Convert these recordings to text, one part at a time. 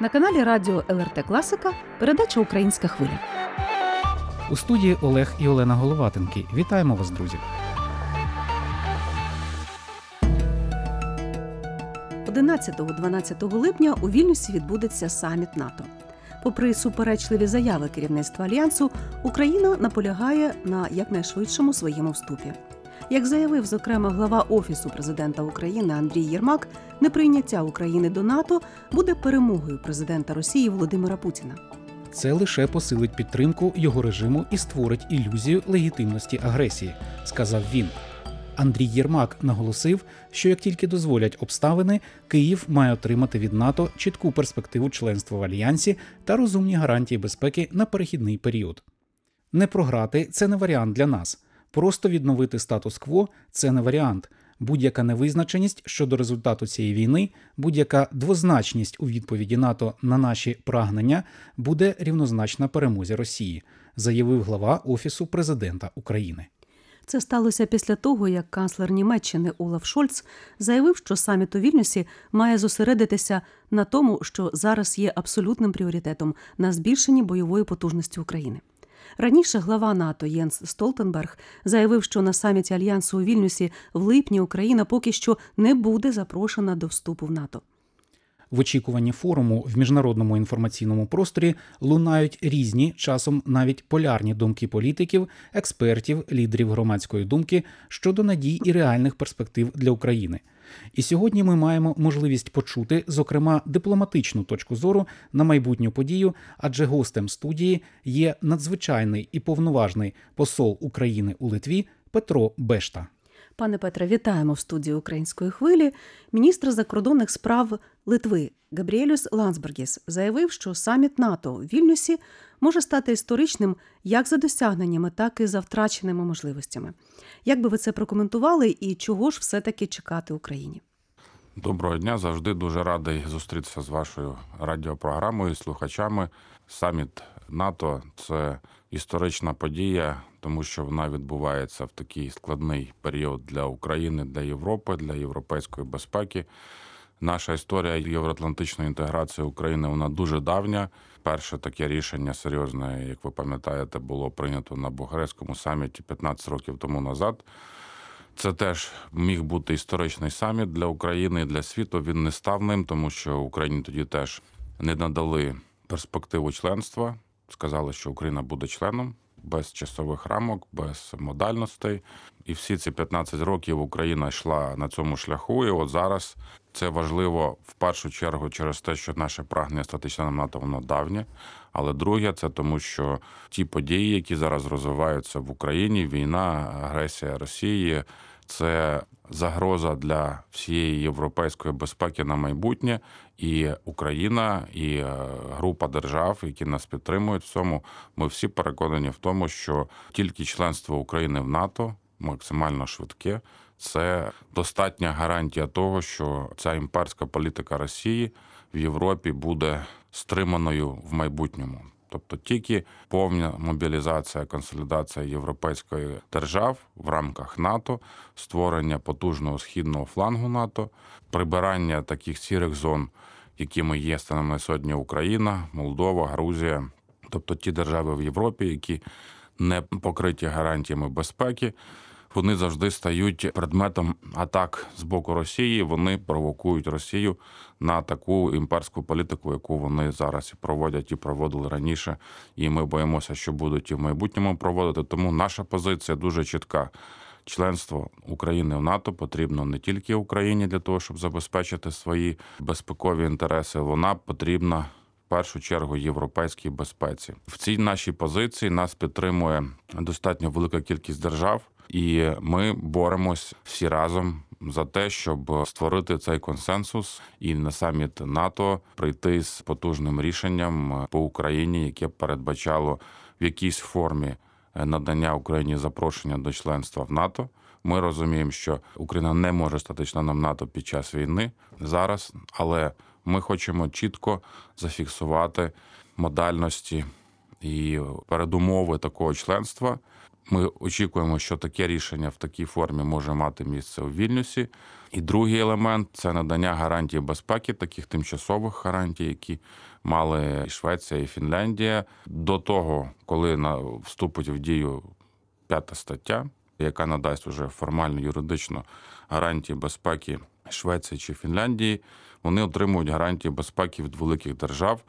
На каналі Радіо ЛРТ Класика передача Українська хвиля. У студії Олег і Олена Головатенки. Вітаємо вас, друзі. 11-12 липня у Вільнюсі відбудеться саміт НАТО. Попри суперечливі заяви керівництва альянсу, Україна наполягає на якнайшвидшому своєму вступі. Як заявив зокрема глава офісу президента України Андрій Єрмак, неприйняття України до НАТО буде перемогою президента Росії Володимира Путіна. Це лише посилить підтримку його режиму і створить ілюзію легітимності агресії, сказав він. Андрій Єрмак наголосив, що як тільки дозволять обставини, Київ має отримати від НАТО чітку перспективу членства в альянсі та розумні гарантії безпеки на перехідний період. Не програти це не варіант для нас. Просто відновити статус-кво це не варіант. Будь-яка невизначеність щодо результату цієї війни, будь-яка двозначність у відповіді НАТО на наші прагнення буде рівнозначна перемозі Росії, заявив глава Офісу президента України. Це сталося після того, як канцлер Німеччини Олаф Шольц заявив, що саміт у Вільнюсі має зосередитися на тому, що зараз є абсолютним пріоритетом на збільшенні бойової потужності України. Раніше глава НАТО Єнс Столтенберг заявив, що на саміті альянсу у Вільнюсі в липні Україна поки що не буде запрошена до вступу в НАТО. В очікуванні форуму в міжнародному інформаційному просторі лунають різні, часом навіть полярні думки політиків, експертів, лідерів громадської думки щодо надій і реальних перспектив для України. І сьогодні ми маємо можливість почути, зокрема, дипломатичну точку зору на майбутню подію, адже гостем студії є надзвичайний і повноважний посол України у Литві Петро Бешта. Пане Петре, вітаємо в студії української хвилі. Міністр закордонних справ Литви Габріелюс Лансбергіс заявив, що саміт НАТО в Вільнюсі може стати історичним як за досягненнями, так і за втраченими можливостями. Як би ви це прокоментували і чого ж все-таки чекати Україні? Доброго дня, завжди дуже радий зустрітися з вашою радіопрограмою, слухачами. Саміт НАТО це історична подія, тому що вона відбувається в такий складний період для України, для Європи, для європейської безпеки. Наша історія євроатлантичної інтеграції України вона дуже давня. Перше таке рішення серйозне, як ви пам'ятаєте, було прийнято на Бухарестському саміті 15 років тому назад. Це теж міг бути історичний саміт для України і для світу. Він не став ним, тому що Україні тоді теж не надали перспективу членства. Сказали, що Україна буде членом без часових рамок, без модальностей. І всі ці 15 років Україна йшла на цьому шляху. І от зараз це важливо в першу чергу через те, що наше прагнення стати членом НАТО воно давнє. Але друге, це тому, що ті події, які зараз розвиваються в Україні, війна, агресія Росії, це загроза для всієї європейської безпеки на майбутнє, і Україна, і е, група держав, які нас підтримують в цьому, ми всі переконані в тому, що тільки членство України в НАТО максимально швидке. Це достатня гарантія того, що ця імперська політика Росії в Європі буде стриманою в майбутньому. Тобто тільки повна мобілізація, консолідація європейської держав в рамках НАТО, створення потужного східного флангу НАТО, прибирання таких сірих зон, якими є станом на сьогодні Україна, Молдова, Грузія, тобто ті держави в Європі, які не покриті гарантіями безпеки вони завжди стають предметом атак з боку Росії. Вони провокують Росію на таку імперську політику, яку вони зараз і проводять і проводили раніше. І ми боїмося, що будуть і в майбутньому проводити. Тому наша позиція дуже чітка. Членство України в НАТО потрібно не тільки Україні для того, щоб забезпечити свої безпекові інтереси. Вона потрібна в першу чергу європейській безпеці. В цій нашій позиції нас підтримує достатньо велика кількість держав. І ми боремось всі разом за те, щоб створити цей консенсус і на саміт НАТО прийти з потужним рішенням по Україні, яке передбачало в якійсь формі надання Україні запрошення до членства в НАТО. Ми розуміємо, що Україна не може стати членом НАТО під час війни зараз, але ми хочемо чітко зафіксувати модальності і передумови такого членства Ми очікуємо, що таке рішення в такій формі може мати місце у Вільнюсі. І другий елемент це надання гарантій безпеки, таких тимчасових гарантій, які мали і Швеція і Фінляндія до того, коли на вступить в дію п'ята стаття, яка надасть уже формально юридично гарантії безпеки Швеції чи Фінляндії. Вони отримують гарантії безпеки від великих держав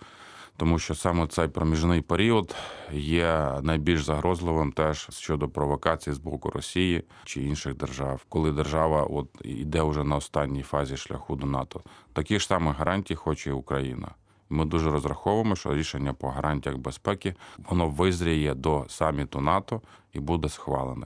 тому що саме цей проміжний період є найбільш загрозливим теж щодо провокацій з боку Росії чи інших держав, коли держава от йде вже на останній фазі шляху до НАТО. Такі ж самі гарантії хоче і Україна. Ми дуже розраховуємо, що рішення по гарантіях безпеки воно визріє до саміту НАТО і буде схвалене.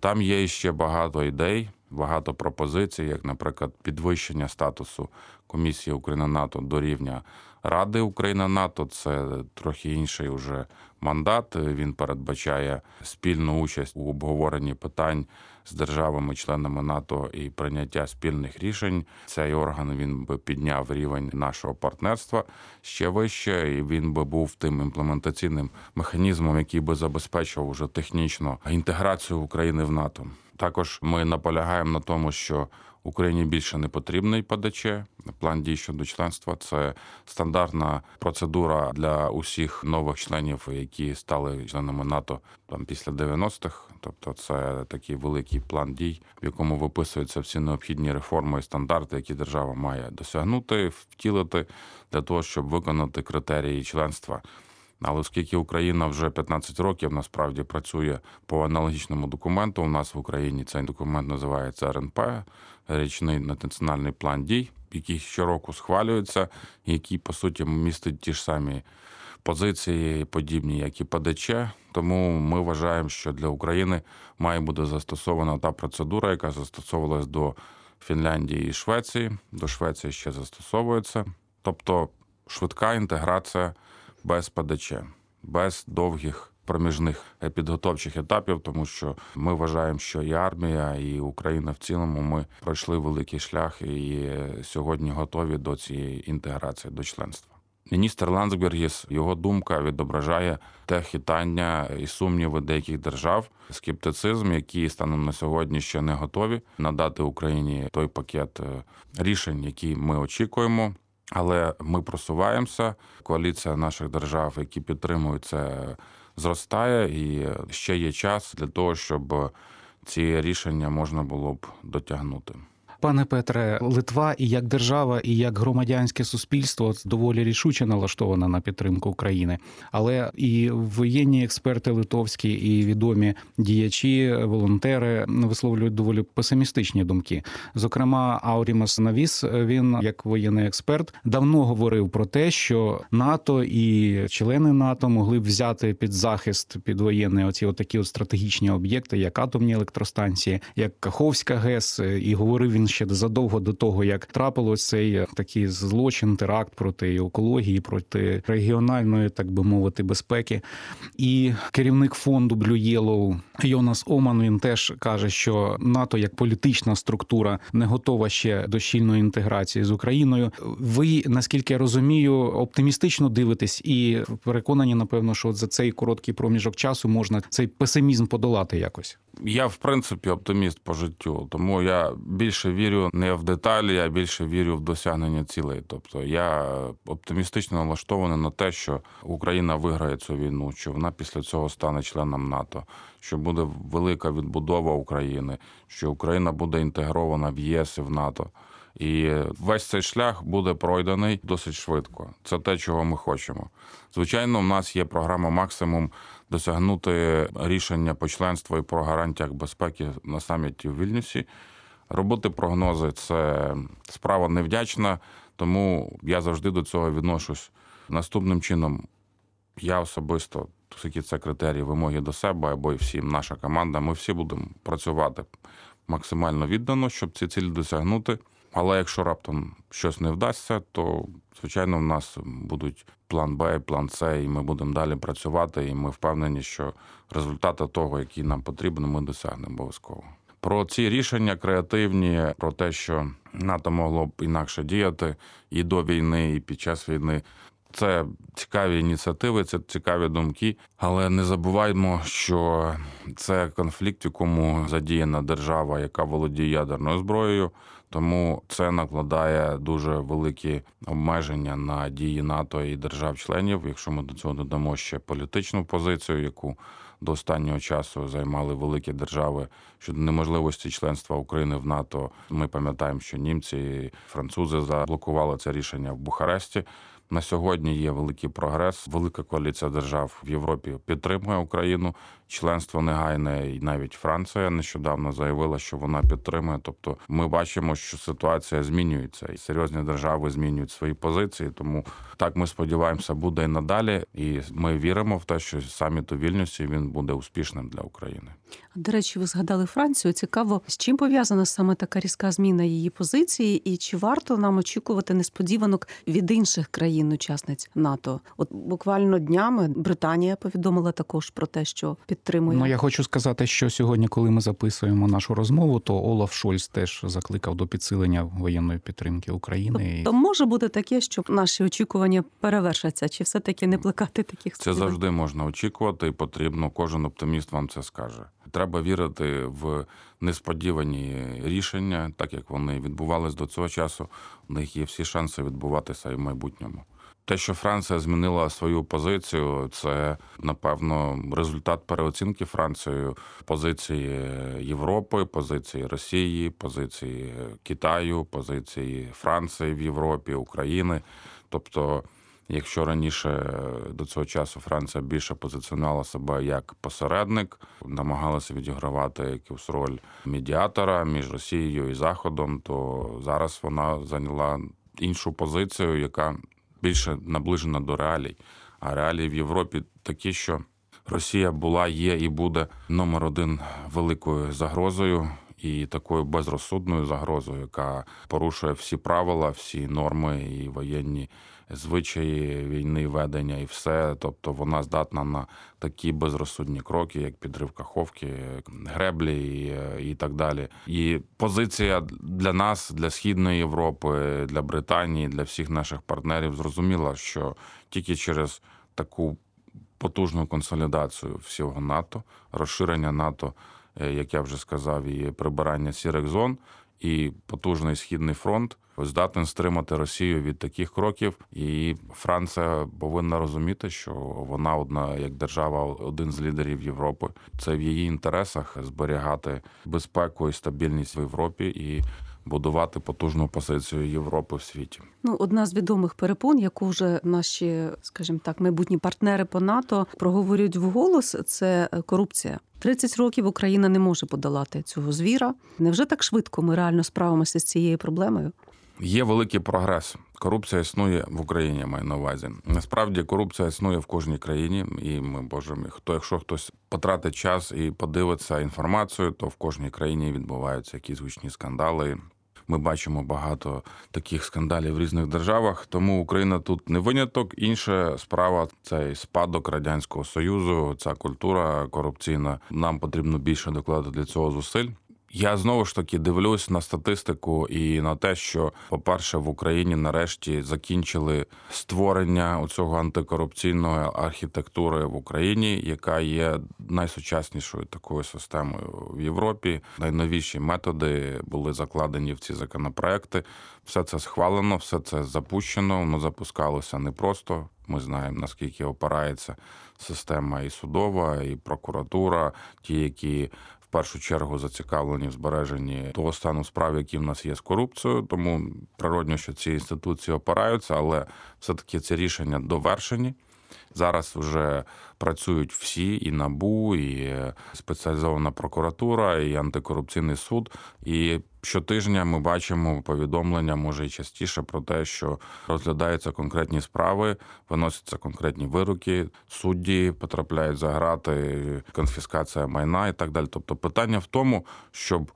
Там є ще багато ідей, багато пропозицій, як, наприклад, підвищення статусу комісії Україна НАТО до рівня Ради Україна НАТО. Це трохи інший уже мандат. Він передбачає спільну участь у обговоренні питань з державами-членами НАТО і прийняття спільних рішень. Цей орган він би підняв рівень нашого партнерства ще вище, і він би був тим імплементаційним механізмом, який би забезпечував уже технічно інтеграцію України в НАТО. Також ми наполягаємо на тому, що Україні більше не потрібний ПДЧ. План дій щодо членства це стандартна процедура для усіх нових членів, які стали членами НАТО там після 90-х. Тобто, це такий великий план дій, в якому виписуються всі необхідні реформи і стандарти, які держава має досягнути, втілити для того, щоб виконати критерії членства. Але оскільки Україна вже 15 років насправді працює по аналогічному документу, у нас в Україні цей документ називається РНП річний національний план дій, який щороку схвалюється, який по суті містить ті ж самі позиції, подібні, як і ПДЧ. Тому ми вважаємо, що для України має бути застосована та процедура, яка застосовувалась до Фінляндії і Швеції. До Швеції ще застосовується, тобто швидка інтеграція без ПДЧ, без довгих проміжних підготовчих етапів, тому що ми вважаємо, що і армія, і Україна в цілому ми пройшли великий шлях і сьогодні готові до цієї інтеграції до членства. Міністр Ландсбергіс, його думка відображає те хитання і сумніви деяких держав, скептицизм, які станом на сьогодні ще не готові надати Україні той пакет рішень, які ми очікуємо. Але ми просуваємося. Коаліція наших держав, які підтримують це, зростає, і ще є час для того, щоб ці рішення можна було б дотягнути. Пане Петре, Литва і як держава, і як громадянське суспільство доволі рішуче налаштована на підтримку України. Але і воєнні експерти литовські, і відомі діячі, волонтери висловлюють доволі песимістичні думки. Зокрема, Аурімас Навіс, він як воєнний експерт, давно говорив про те, що НАТО і члени НАТО могли б взяти під захист під воєнний оці отакі от стратегічні об'єкти, як атомні електростанції, як Каховська ГЕС, і говорив він ще задовго до того, як трапилось цей такий злочин, теракт проти екології, проти регіональної, так би мовити, безпеки. І керівник фонду Blue Yellow Йонас Оман він теж каже, що НАТО як політична структура не готова ще до щільної інтеграції з Україною. Ви наскільки я розумію, оптимістично дивитесь і переконані, напевно, що за цей короткий проміжок часу можна цей песимізм подолати якось. Я в принципі оптиміст по життю, тому я більше вірю не в деталі, я більше вірю в досягнення цілей. Тобто я оптимістично налаштований на те, що Україна виграє цю війну, що вона після цього стане членом НАТО, що буде велика відбудова України, що Україна буде інтегрована в ЄС і в НАТО. І весь цей шлях буде пройдений досить швидко. Це те, чого ми хочемо. Звичайно, у нас є програма максимум досягнути рішення по членству і про гарантіях безпеки на саміті в Вільнюсі. Робити прогнози це справа невдячна, тому я завжди до цього відношусь наступним чином. Я особисто, оскільки це критерії вимоги до себе або і всім наша команда, ми всі будемо працювати максимально віддано, щоб ці цілі досягнути. Але якщо раптом щось не вдасться, то звичайно в нас будуть план Б, план С, і ми будемо далі працювати. І ми впевнені, що результати того, які нам потрібні, ми досягнемо обов'язково. Про ці рішення креативні, про те, що НАТО могло б інакше діяти і до війни, і під час війни. Це цікаві ініціативи, це цікаві думки, але не забуваймо, що це конфлікт, в якому задіяна держава, яка володіє ядерною зброєю. Тому це накладає дуже великі обмеження на дії НАТО і держав-членів. Якщо ми до цього додамо ще політичну позицію, яку до останнього часу займали великі держави щодо неможливості членства України в НАТО. Ми пам'ятаємо, що німці і французи заблокували це рішення в Бухаресті. На сьогодні є великий прогрес. Велика коаліція держав в Європі підтримує Україну. Членство негайне, і навіть Франція нещодавно заявила, що вона підтримує. Тобто, ми бачимо, що ситуація змінюється, і серйозні держави змінюють свої позиції. Тому так ми сподіваємося, буде і надалі. І ми віримо в те, що саміт у Вільнюсі він буде успішним для України. До речі, ви згадали Францію. Цікаво, з чим пов'язана саме така різка зміна її позиції, і чи варто нам очікувати несподіванок від інших країн-учасниць НАТО? От буквально днями Британія повідомила також про те, що підтримує. Ну я хочу сказати, що сьогодні, коли ми записуємо нашу розмову, то Олаф Шольц теж закликав до підсилення воєнної підтримки України. То може бути таке, що наші очікування перевершаться, чи все таки не плекати таких Це завжди можна очікувати, і потрібно. Кожен оптиміст вам це скаже. Треба вірити в несподівані рішення, так як вони відбувались до цього часу. У них є всі шанси відбуватися і в майбутньому. Те, що Франція змінила свою позицію, це напевно результат переоцінки Францією позиції Європи, позиції Росії, позиції Китаю, позиції Франції в Європі, України. Тобто, якщо раніше до цього часу Франція більше позиціонувала себе як посередник, намагалася відігравати якусь роль медіатора між Росією і Заходом, то зараз вона зайняла іншу позицію, яка більше наближена до реалій. А реалії в Європі такі, що Росія була, є і буде номер один великою загрозою і такою безрозсудною загрозою, яка порушує всі правила, всі норми і воєнні звичаї війни, ведення і все. Тобто вона здатна на такі безрозсудні кроки, як підрив Каховки, греблі і, і так далі. І позиція для нас, для східної Європи, для Британії, для всіх наших партнерів зрозуміла, що тільки через таку потужну консолідацію всього НАТО, розширення НАТО, е, як я вже сказав, і прибирання сірих зон, і потужний східний фронт здатен стримати Росію від таких кроків. І Франція повинна розуміти, що вона одна як держава, один з лідерів Європи. Це в її інтересах зберігати безпеку і стабільність в Європі і будувати потужну позицію Європи в світі. Ну, одна з відомих перепон, яку вже наші, скажімо так, майбутні партнери по НАТО проговорюють вголос, це корупція. 30 років Україна не може подолати цього звіра. Невже так швидко ми реально справимося з цією проблемою? Є великий прогрес. Корупція існує в Україні, маю на увазі. Насправді корупція існує в кожній країні, і ми боже хто, якщо хтось потратить час і подивиться інформацію, то в кожній країні відбуваються якісь гучні скандали. Ми бачимо багато таких скандалів в різних державах. Тому Україна тут не виняток. Інша справа це спадок радянського союзу, ця культура корупційна. Нам потрібно більше докладати для цього зусиль. Я знову ж таки дивлюсь на статистику і на те, що, по-перше, в Україні нарешті закінчили створення цього антикорупційної архітектури в Україні, яка є найсучаснішою такою системою в Європі. Найновіші методи були закладені в ці законопроекти. Все це схвалено, все це запущено. Воно запускалося непросто. Ми знаємо наскільки опирається система і судова, і прокуратура, ті, які першу чергу зацікавлені в збереженні того стану справ, які в нас є з корупцією. Тому природньо, що ці інституції опираються, але все таки ці рішення довершені. Зараз вже працюють всі і набу, і спеціалізована прокуратура, і антикорупційний суд. І щотижня ми бачимо повідомлення, може і частіше, про те, що розглядаються конкретні справи, виносяться конкретні вироки, судді потрапляють за грати, конфіскація майна і так далі. Тобто, питання в тому, щоб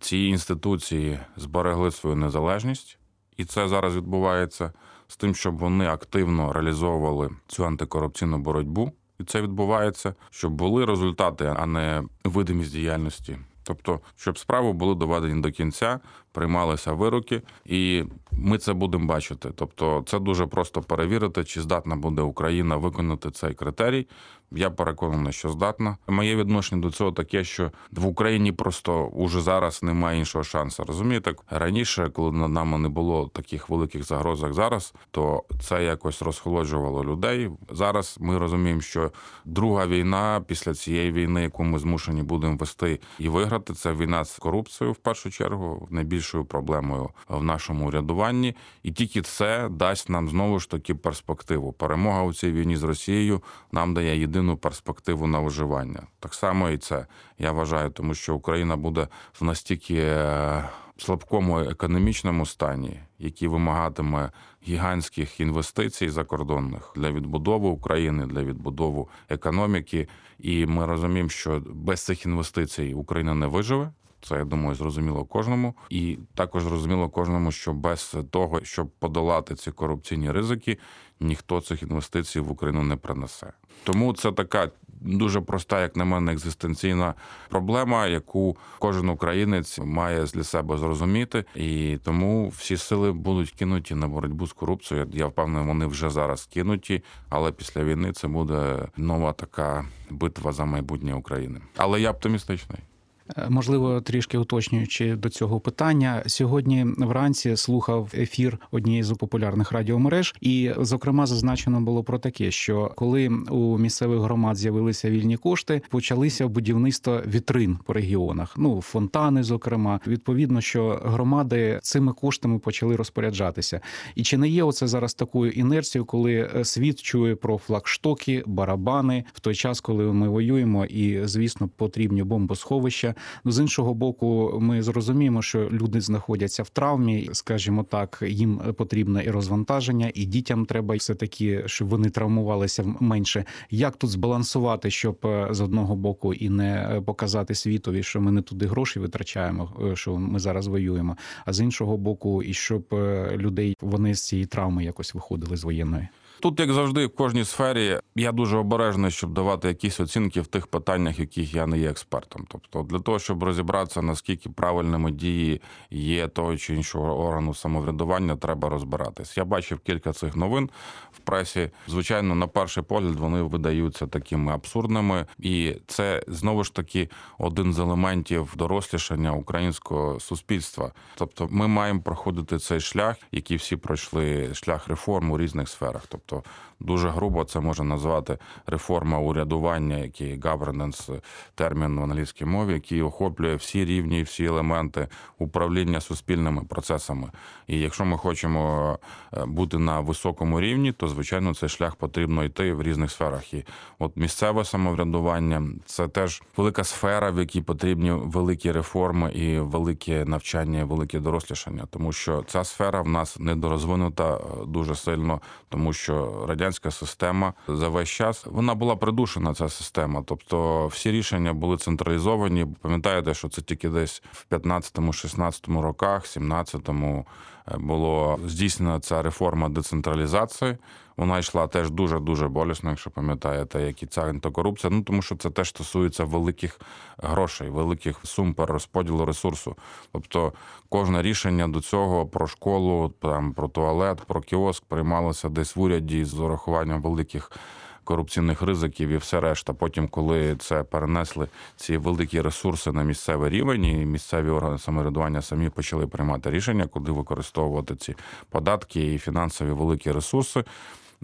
ці інституції зберегли свою незалежність, і це зараз відбувається з тим, щоб вони активно реалізовували цю антикорупційну боротьбу, і це відбувається, щоб були результати, а не видимість діяльності. Тобто, щоб справи були доведені до кінця, приймалися вироки, і ми це будемо бачити. Тобто, це дуже просто перевірити, чи здатна буде Україна виконати цей критерій. Я переконаний, що здатна. Моє відношення до цього таке, що в Україні просто уже зараз немає іншого шансу. Розумієте, раніше, коли над нами не було таких великих загроз, як зараз, то це якось розхолоджувало людей. Зараз ми розуміємо, що друга війна після цієї війни, яку ми змушені будемо вести і виграти, це війна з корупцією в першу чергу, найбільшою проблемою в нашому урядуванні, і тільки це дасть нам знову ж таки перспективу. Перемога у цій війні з Росією нам дає єдину перспективу на виживання. Так само і це я вважаю, тому що Україна буде в настільки е, слабкому економічному стані, який вимагатиме гігантських інвестицій закордонних для відбудови України, для відбудови економіки. І ми розуміємо, що без цих інвестицій Україна не виживе. Це я думаю, зрозуміло кожному, і також зрозуміло кожному, що без того, щоб подолати ці корупційні ризики, ніхто цих інвестицій в Україну не принесе. Тому це така дуже проста, як на мене, екзистенційна проблема, яку кожен українець має для себе зрозуміти, і тому всі сили будуть кинуті на боротьбу з корупцією. Я впевнений, вони вже зараз кинуті, але після війни це буде нова така битва за майбутнє України. Але я оптимістичний. Можливо, трішки уточнюючи до цього питання, сьогодні вранці слухав ефір однієї з популярних радіомереж, і зокрема зазначено було про таке, що коли у місцевих громад з'явилися вільні кошти, почалися будівництво вітрин по регіонах. Ну фонтани, зокрема, відповідно, що громади цими коштами почали розпоряджатися. І чи не є оце зараз такою інерцією, коли е, світ чує про флагштоки, барабани в той час, коли ми воюємо, і звісно потрібні бомбосховища. Ну, з іншого боку, ми зрозуміємо, що люди знаходяться в травмі, скажімо так, їм потрібне і розвантаження, і дітям треба все таки, щоб вони травмувалися менше. Як тут збалансувати, щоб е, з одного боку і не показати світові, що ми не туди гроші витрачаємо, е, що ми зараз воюємо, а з іншого боку, і щоб е, людей вони з цієї травми якось виходили з воєнної. Тут, як завжди, в кожній сфері я дуже обережний, щоб давати якісь оцінки в тих питаннях, в яких я не є експертом. Тобто, для того, щоб розібратися, наскільки правильними дії є того чи іншого органу самоврядування, треба розбиратись. Я бачив кілька цих новин в пресі. Звичайно, на перший погляд вони видаються такими абсурдними, і це знову ж таки один з елементів дорослішання українського суспільства. Тобто, ми маємо проходити цей шлях, який всі пройшли шлях реформ у різних сферах. Тобто дуже грубо це можна назвати реформа урядування, який governance, термін в англійській мові, який охоплює всі рівні, всі елементи управління суспільними процесами. І якщо ми хочемо е, бути на високому рівні, то звичайно цей шлях потрібно йти в різних сферах. І от місцеве самоврядування це теж велика сфера, в якій потрібні великі реформи і велике навчання, велике дорослішання, тому що ця сфера в нас недорозвинута е, дуже сильно, тому що радянська система за весь час вона була придушена. Ця система, тобто всі рішення були централізовані. Пам'ятаєте, що це тільки десь в 15-16 роках, 17-му було здійснена ця реформа децентралізації. Вона йшла теж дуже дуже болісно, якщо пам'ятаєте, як і ця антикорупція. Ну тому що це теж стосується великих грошей, великих сум перерозподілу ресурсу. Тобто, кожне рішення до цього про школу, там про туалет, про кіоск приймалося десь в уряді з урахуванням великих. Корупційних ризиків і все решта. Потім, коли це перенесли ці великі ресурси на місцевий рівень, і місцеві органи самоврядування самі почали приймати рішення, куди використовувати ці податки і фінансові великі ресурси.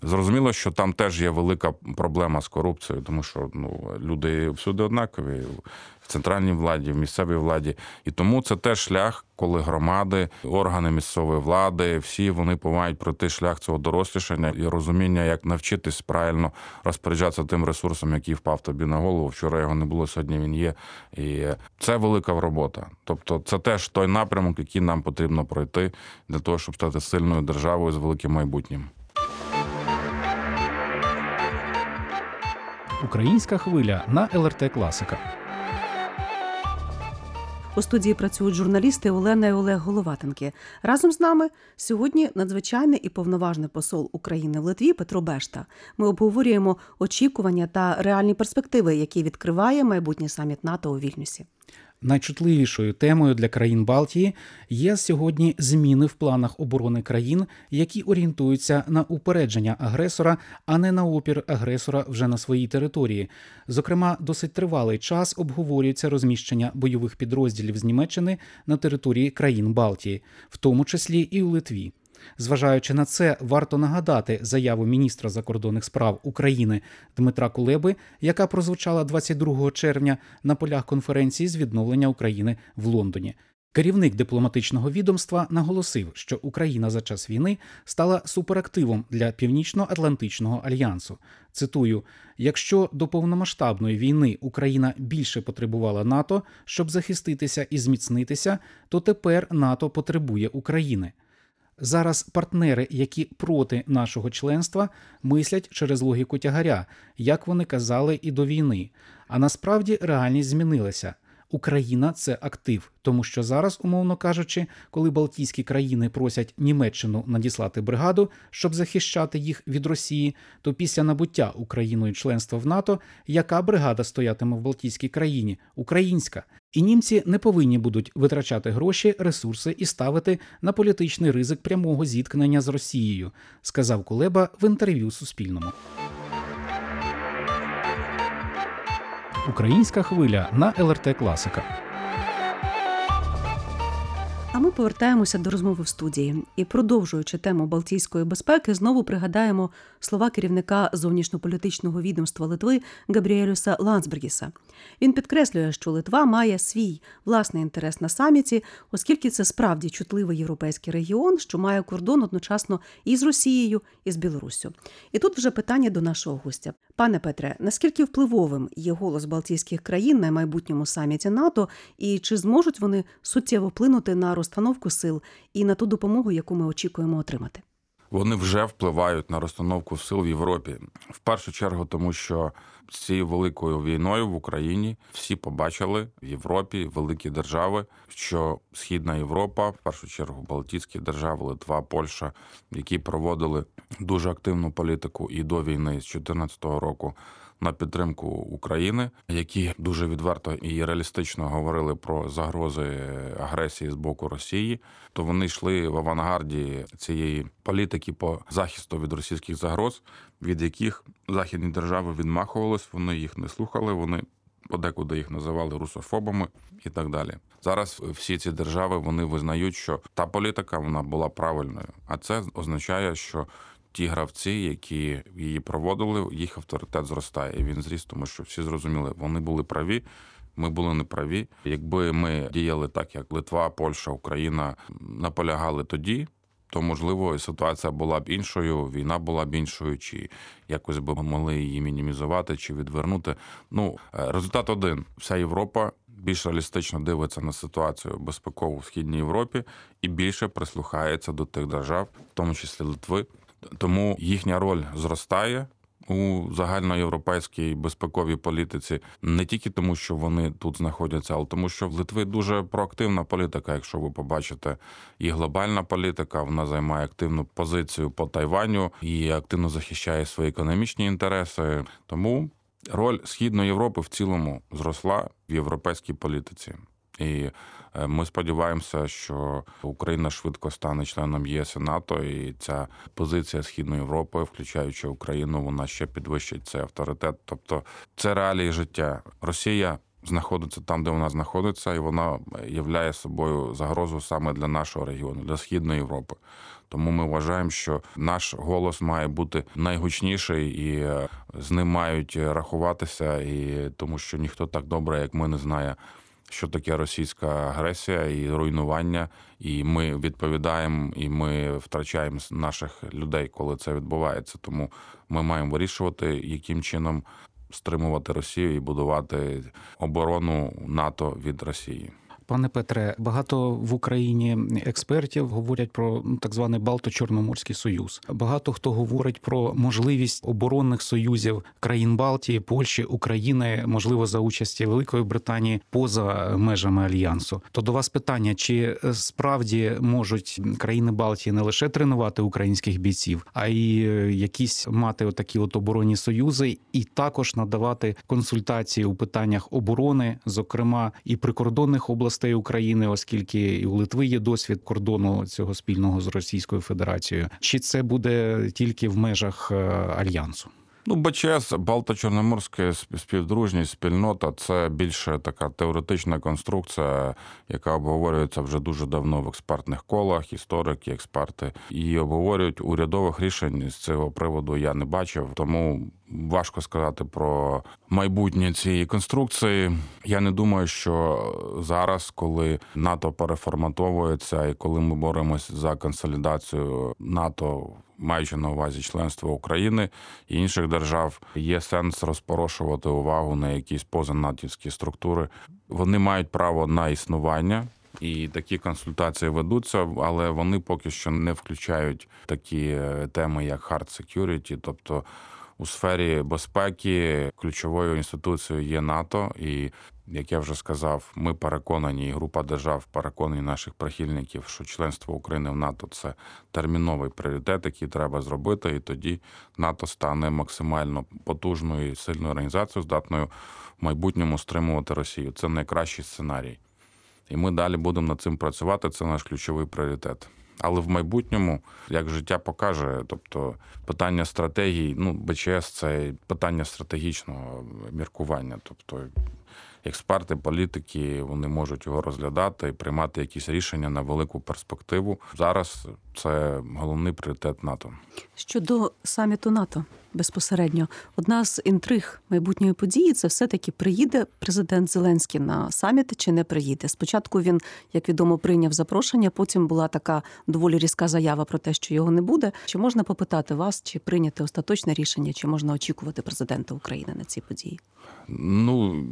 Зрозуміло, що там теж є велика проблема з корупцією, тому що ну люди всюди однакові в центральній владі, в місцевій владі, і тому це теж шлях, коли громади, органи місцевої влади, всі вони мають пройти шлях цього дорослішання і розуміння, як навчитись правильно розпоряджатися тим ресурсом, який впав тобі на голову. Вчора його не було, сьогодні він є. І це велика робота. Тобто, це теж той напрямок, який нам потрібно пройти для того, щоб стати сильною державою з великим майбутнім. Українська хвиля на ЛРТ Класика. У студії працюють журналісти Олена і Олег Головатенки. Разом з нами сьогодні надзвичайний і повноважний посол України в Литві Петро Бешта. Ми обговорюємо очікування та реальні перспективи, які відкриває майбутній саміт НАТО у Вільнюсі. Найчутливішою темою для країн Балтії є сьогодні зміни в планах оборони країн, які орієнтуються на упередження агресора, а не на опір агресора вже на своїй території. Зокрема, досить тривалий час обговорюється розміщення бойових підрозділів з Німеччини на території країн Балтії, в тому числі і у Литві. Зважаючи на це, варто нагадати заяву міністра закордонних справ України Дмитра Кулеби, яка прозвучала 22 червня на полях конференції з відновлення України в Лондоні. Керівник дипломатичного відомства наголосив, що Україна за час війни стала суперактивом для Північно-Атлантичного альянсу. Цитую: якщо до повномасштабної війни Україна більше потребувала НАТО, щоб захиститися і зміцнитися, то тепер НАТО потребує України. Зараз партнери, які проти нашого членства, мислять через логіку тягаря, як вони казали і до війни. А насправді реальність змінилася. Україна це актив, тому що зараз, умовно кажучи, коли Балтійські країни просять Німеччину надіслати бригаду, щоб захищати їх від Росії, то після набуття Україною членства в НАТО, яка бригада стоятиме в Балтійській країні? Українська. І німці не повинні будуть витрачати гроші, ресурси і ставити на політичний ризик прямого зіткнення з Росією, сказав Кулеба в інтерв'ю Суспільному. Українська хвиля на ЛРТ Класика. А ми повертаємося до розмови в студії і, продовжуючи тему Балтійської безпеки, знову пригадаємо слова керівника зовнішньополітичного відомства Литви Габріелюса Лансбергіса. Він підкреслює, що Литва має свій власний інтерес на саміті, оскільки це справді чутливий європейський регіон, що має кордон одночасно і з Росією, і з Білоруссю. І тут вже питання до нашого гостя. Пане Петре, наскільки впливовим є голос Балтійських країн на майбутньому саміті НАТО, і чи зможуть вони суттєво вплинути на розстановку сил і на ту допомогу, яку ми очікуємо отримати? Вони вже впливають на розстановку сил в Європі. В першу чергу, тому що з цією великою війною в Україні всі побачили в Європі великі держави, що Східна Європа, в першу чергу Балтійські держави, Литва, Польща, які проводили дуже активну політику і до війни з 2014 року. На підтримку України, які дуже відверто і реалістично говорили про загрози агресії з боку Росії, то вони йшли в авангарді цієї політики по захисту від російських загроз, від яких західні держави відмахувались, вони їх не слухали. Вони подекуди їх називали русофобами і так далі. Зараз всі ці держави вони визнають, що та політика вона була правильною, а це означає, що ті гравці, які її проводили, їх авторитет зростає. І він зріс, тому що всі зрозуміли, вони були праві. Ми були неправі. Якби ми діяли так, як Литва, Польща, Україна наполягали тоді, то можливо ситуація була б іншою, війна була б іншою, чи якось би могли її мінімізувати чи відвернути. Ну результат один: вся Європа більш реалістично дивиться на ситуацію безпекову в східній Європі і більше прислухається до тих держав, в тому числі Литви. Тому їхня роль зростає у загальноєвропейській безпековій політиці не тільки тому, що вони тут знаходяться, але тому, що в Литви дуже проактивна політика. Якщо ви побачите, і глобальна політика, вона займає активну позицію по Тайваню і активно захищає свої економічні інтереси. Тому роль східної Європи в цілому зросла в європейській політиці. І ми сподіваємося, що Україна швидко стане членом ЄС і НАТО, і ця позиція Східної Європи, включаючи Україну, вона ще підвищить цей авторитет. Тобто це реалії життя. Росія знаходиться там, де вона знаходиться, і вона являє собою загрозу саме для нашого регіону, для східної Європи. Тому ми вважаємо, що наш голос має бути найгучніший, і з ним мають рахуватися, і тому що ніхто так добре, як ми, не знає що таке російська агресія і руйнування, і ми відповідаємо, і ми втрачаємо наших людей, коли це відбувається. Тому ми маємо вирішувати, яким чином стримувати Росію і будувати оборону НАТО від Росії. Пане Петре, багато в Україні експертів говорять про ну, так званий Балто-Чорноморський союз. Багато хто говорить про можливість оборонних союзів країн Балтії, Польщі, України, можливо, за участі Великої Британії поза межами альянсу. То до вас питання: чи справді можуть країни Балтії не лише тренувати українських бійців, а й е, якісь мати отакі от оборонні союзи, і також надавати консультації у питаннях оборони, зокрема і прикордонних областей України, оскільки і у Литви є досвід кордону цього спільного з Російською Федерацією. Чи це буде тільки в межах е, альянсу? Ну, БЧС, Балто-Чорноморська сп- співдружність, спільнота це більше така теоретична конструкція, яка обговорюється вже дуже давно в експертних колах, історики, експерти. І обговорюють урядових рішень з цього приводу я не бачив, тому важко сказати про майбутнє цієї конструкції. Я не думаю, що зараз, коли НАТО переформатовується і коли ми боремось за консолідацію НАТО. Маючи на увазі членство України і інших держав, є сенс розпорошувати увагу на якісь позанатівські структури. Вони мають право на існування, і такі консультації ведуться, але вони поки що не включають такі е, теми, як hard security, тобто у сфері безпеки ключовою інституцією є НАТО, і як я вже сказав, ми переконані, і група держав переконані наших прихильників, що членство України в НАТО це терміновий пріоритет, який треба зробити, і тоді НАТО стане максимально потужною і сильною організацією, здатною в майбутньому стримувати Росію. Це найкращий сценарій. І ми далі будемо над цим працювати. Це наш ключовий пріоритет. Але в майбутньому, як життя покаже, тобто питання стратегії, ну БЧС це питання стратегічного міркування. Тобто експерти, політики вони можуть його розглядати і приймати якісь рішення на велику перспективу. Зараз це головний пріоритет НАТО. Щодо саміту НАТО безпосередньо, одна з інтриг майбутньої події це все-таки приїде президент Зеленський на саміт чи не приїде. Спочатку він, як відомо, прийняв запрошення. Потім була така доволі різка заява про те, що його не буде. Чи можна попитати вас, чи прийняти остаточне рішення, чи можна очікувати президента України на цій події? Ну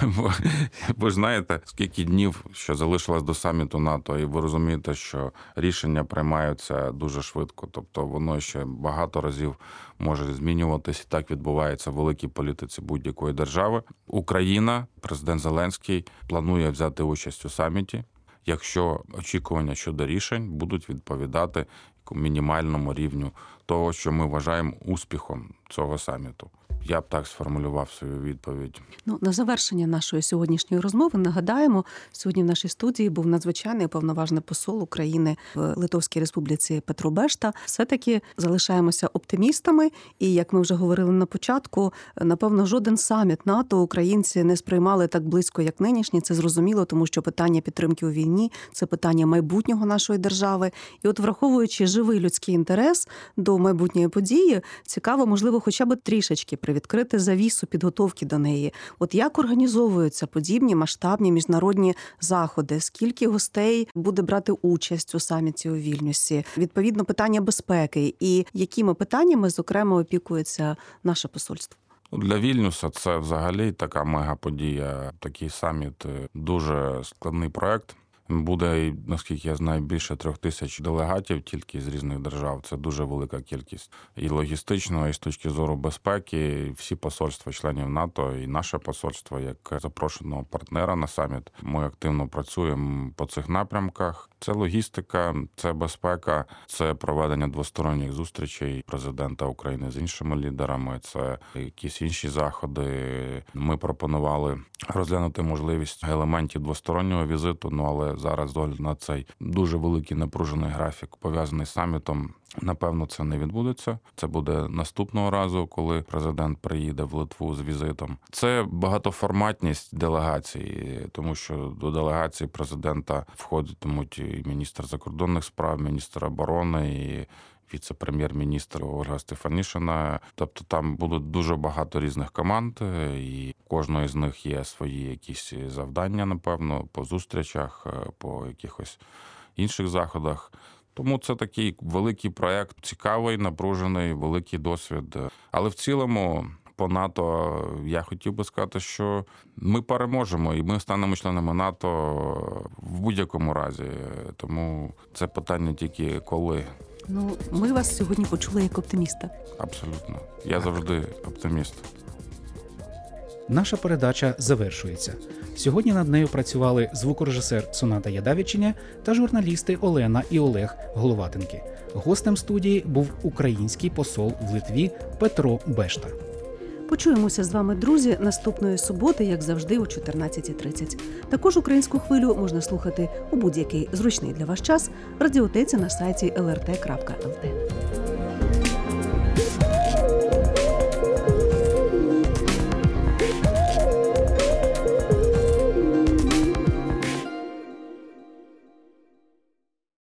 ви ж знаєте, скільки днів що залишилось до саміту НАТО, і ви розумієте, що рішення приймаються дуже швидко. Тобто воно ще багато разів може змінюватись. І так відбувається в великій політиці будь-якої держави. Україна, президент Зеленський, планує взяти участь у саміті, якщо очікування щодо рішень будуть відповідати мінімальному рівню того, що ми вважаємо успіхом цього саміту. Я б так сформулював свою відповідь. Ну на завершення нашої сьогоднішньої розмови нагадаємо, сьогодні в нашій студії був надзвичайний повноважний посол України в Литовській Республіці Петро Бешта. Все таки залишаємося оптимістами. І як ми вже говорили на початку, напевно, жоден саміт НАТО українці не сприймали так близько, як нинішній. Це зрозуміло, тому що питання підтримки у війні це питання майбутнього нашої держави. І, от, враховуючи живий людський інтерес до майбутньої події, цікаво, можливо, хоча б трішечки привідкрити завісу підготовки до неї. От як організовуються подібні масштабні міжнародні заходи? Скільки гостей буде брати участь у саміті у Вільнюсі? Відповідно, питання безпеки і якими питаннями зокрема опікується наше посольство? Для Вільнюса це взагалі така мегаподія. Такий саміт е, дуже складний проект. Буде, наскільки я знаю, більше трьох тисяч делегатів тільки з різних держав. Це дуже велика кількість і логістично, і з точки зору безпеки. Всі посольства членів НАТО і наше посольство, як запрошеного партнера на саміт, ми активно працюємо по цих напрямках. Це логістика, це безпека, це проведення двосторонніх зустрічей президента України з іншими лідерами. Це якісь інші заходи. Ми пропонували розглянути можливість елементів двостороннього візиту. Ну але зараз з огляду на цей дуже великий напружений графік пов'язаний з самітом. Напевно, це не відбудеться. Це буде наступного разу, коли президент приїде в Литву з візитом. Це багатоформатність делегації, тому що до делегації президента входитимуть і міністр закордонних справ, міністр оборони. і Віце-прем'єр-міністр Ольга Стефанішина. Тобто там будуть дуже багато різних команд, і кожної з них є свої якісь завдання, напевно, по зустрічах, по якихось інших заходах. Тому це такий великий проект, цікавий, напружений, великий досвід. Але в цілому по НАТО, я хотів би сказати, що ми переможемо і ми станемо членами НАТО в будь-якому разі. Тому це питання тільки коли. Ну, ми вас сьогодні почули як оптиміста. Абсолютно. Я завжди оптиміст. Наша передача завершується. Сьогодні над нею працювали звукорежисер Соната Ядавічиня та журналісти Олена і Олег Головатенки. Гостем студії був український посол в Литві Петро Бешта. Почуємося з вами, друзі, наступної суботи, як завжди, о 14.30. Також українську хвилю можна слухати у будь-який зручний для вас час в радіотеці на сайті lrt.lt.